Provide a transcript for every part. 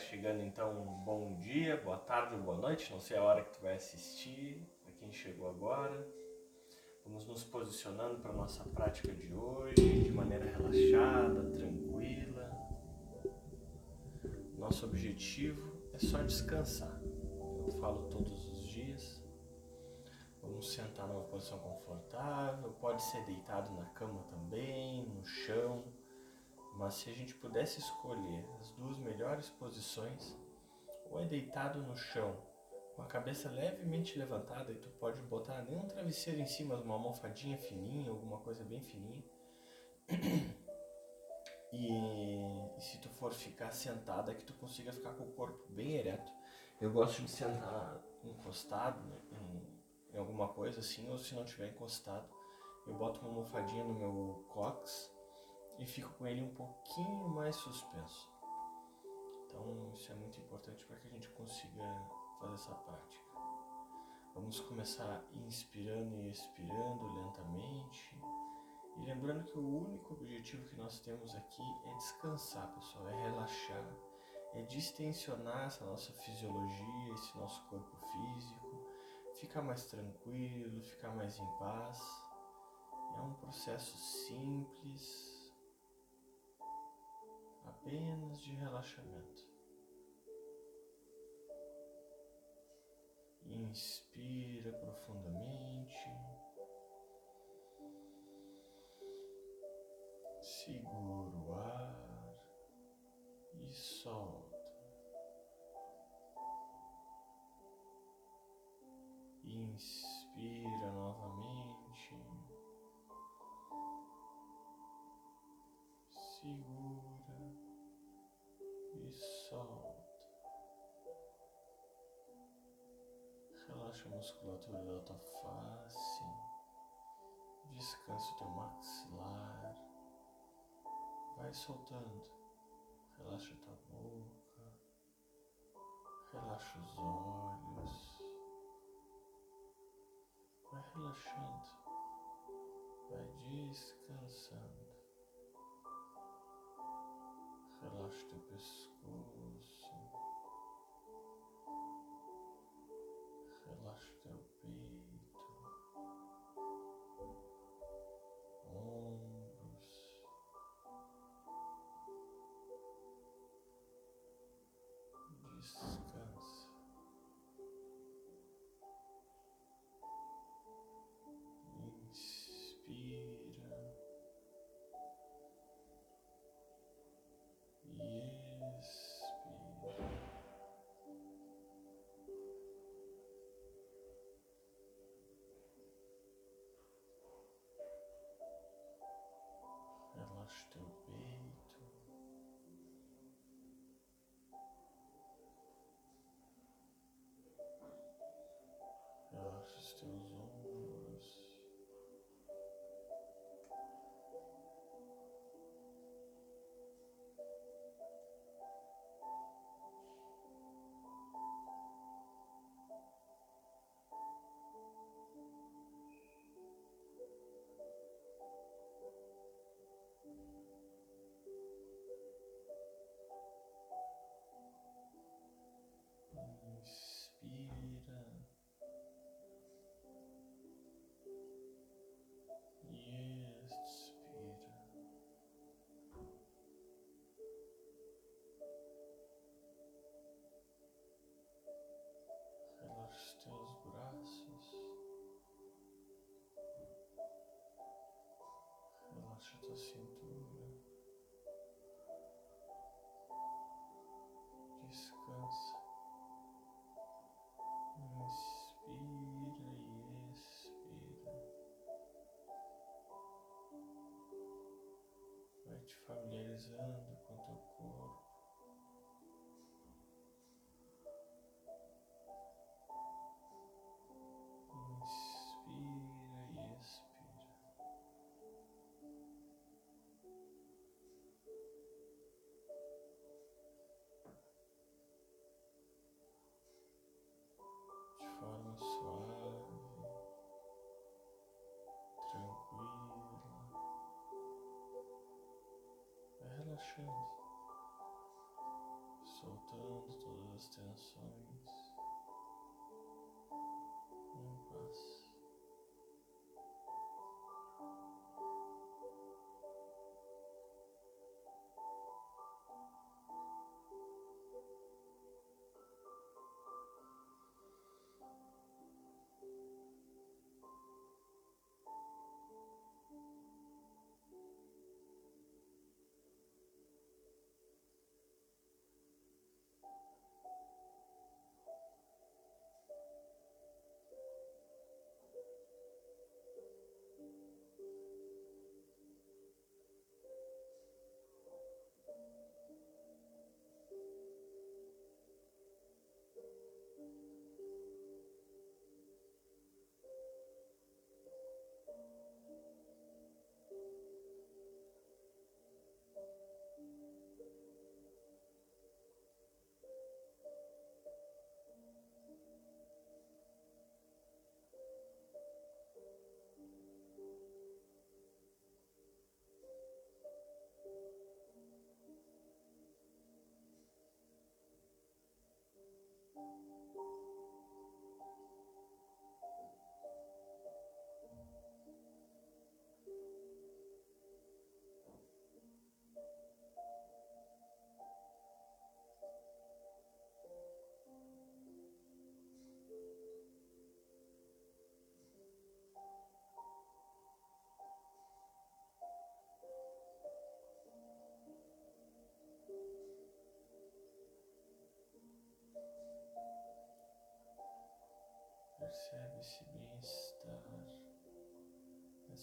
chegando então, bom dia, boa tarde boa noite, não sei a hora que tu vai assistir, para quem chegou agora. Vamos nos posicionando para nossa prática de hoje de maneira relaxada, tranquila. Nosso objetivo é só descansar. Eu falo todos os dias. Vamos sentar numa posição confortável, pode ser deitado na cama também, no chão mas se a gente pudesse escolher as duas melhores posições, ou é deitado no chão, com a cabeça levemente levantada, e tu pode botar nem um travesseiro em cima, uma almofadinha fininha, alguma coisa bem fininha. E, e se tu for ficar sentada, que tu consiga ficar com o corpo bem ereto. Eu gosto de sentar encostado né, em, em alguma coisa assim, ou se não tiver encostado, eu boto uma almofadinha no meu cox e fico com ele um pouquinho mais suspenso. Então isso é muito importante para que a gente consiga fazer essa prática. Vamos começar inspirando e expirando lentamente. E lembrando que o único objetivo que nós temos aqui é descansar, pessoal, é relaxar, é distensionar essa nossa fisiologia, esse nosso corpo físico, ficar mais tranquilo, ficar mais em paz. É um processo simples, apenas de relaxamento. Inspira profundamente. Musculatura da tua face, descansa o teu maxilar, vai soltando, relaxa a tua boca, relaxa os olhos, vai relaxando, vai descansando. Relaxa teu pescoço. Relaxa teu peito. Ombros.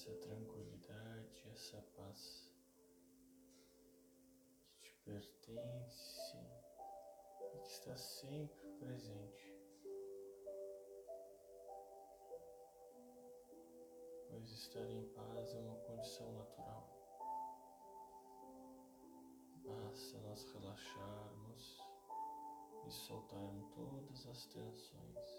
Essa tranquilidade, essa paz que te pertence e que está sempre presente. Pois estar em paz é uma condição natural. Basta nós relaxarmos e soltarmos todas as tensões.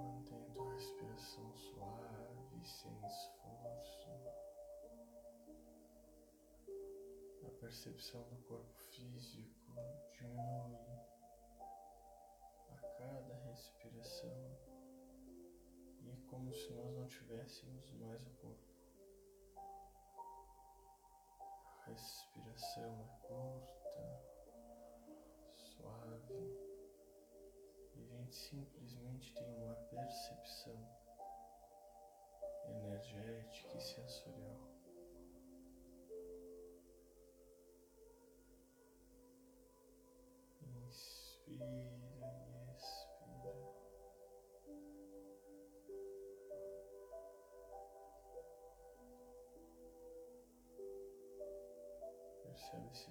Mantém tua respiração suave, sem esforço. A percepção do corpo físico diminui a cada respiração e é como se nós não tivéssemos mais o corpo. A respiração é curta, suave percepção energética e sensorial. Inspira e expira. Percebe esse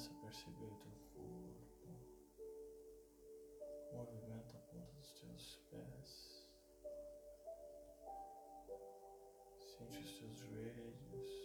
Começa a perceber teu corpo. Movimenta a ponta dos teus pés. Sente os teus joelhos,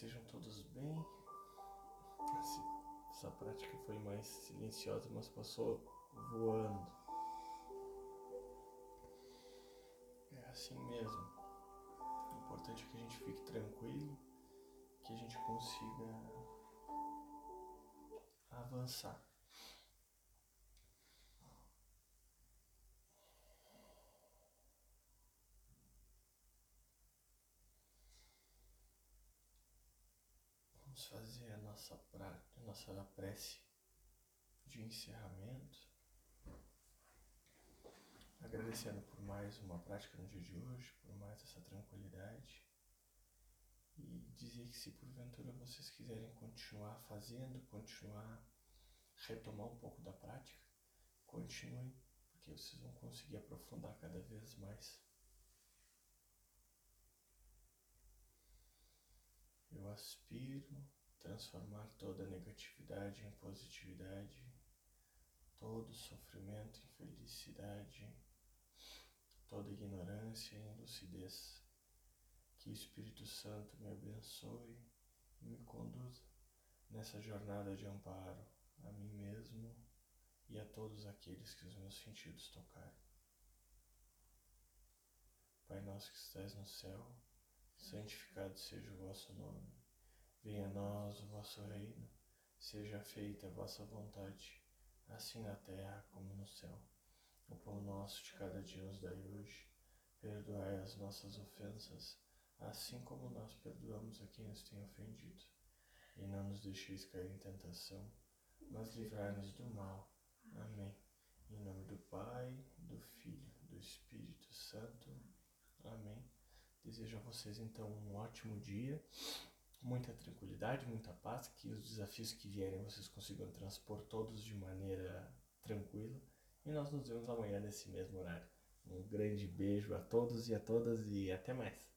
estejam todos bem. Essa prática foi mais silenciosa, mas passou voando. É assim mesmo. O importante é que a gente fique tranquilo, que a gente consiga avançar. Vamos fazer a nossa, pra, a nossa prece de encerramento, agradecendo por mais uma prática no dia de hoje, por mais essa tranquilidade e dizer que se porventura vocês quiserem continuar fazendo, continuar retomar um pouco da prática, continuem, porque vocês vão conseguir aprofundar cada vez mais. Eu aspiro transformar toda negatividade em positividade, todo sofrimento em felicidade, toda ignorância em lucidez. Que o Espírito Santo me abençoe e me conduza nessa jornada de amparo a mim mesmo e a todos aqueles que os meus sentidos tocarem. Pai nosso que estás no céu, santificado seja o vosso nome. Venha a nós o vosso reino, seja feita a vossa vontade, assim na terra como no céu. O pão nosso de cada dia nos dai hoje, perdoai as nossas ofensas, assim como nós perdoamos a quem nos tem ofendido. E não nos deixeis cair em tentação, mas livrai-nos do mal. Amém. Em nome do Pai, do Filho, do Espírito Santo. Amém. Desejo a vocês então um ótimo dia, muita tranquilidade, muita paz, que os desafios que vierem vocês consigam transpor todos de maneira tranquila. E nós nos vemos amanhã nesse mesmo horário. Um grande beijo a todos e a todas e até mais.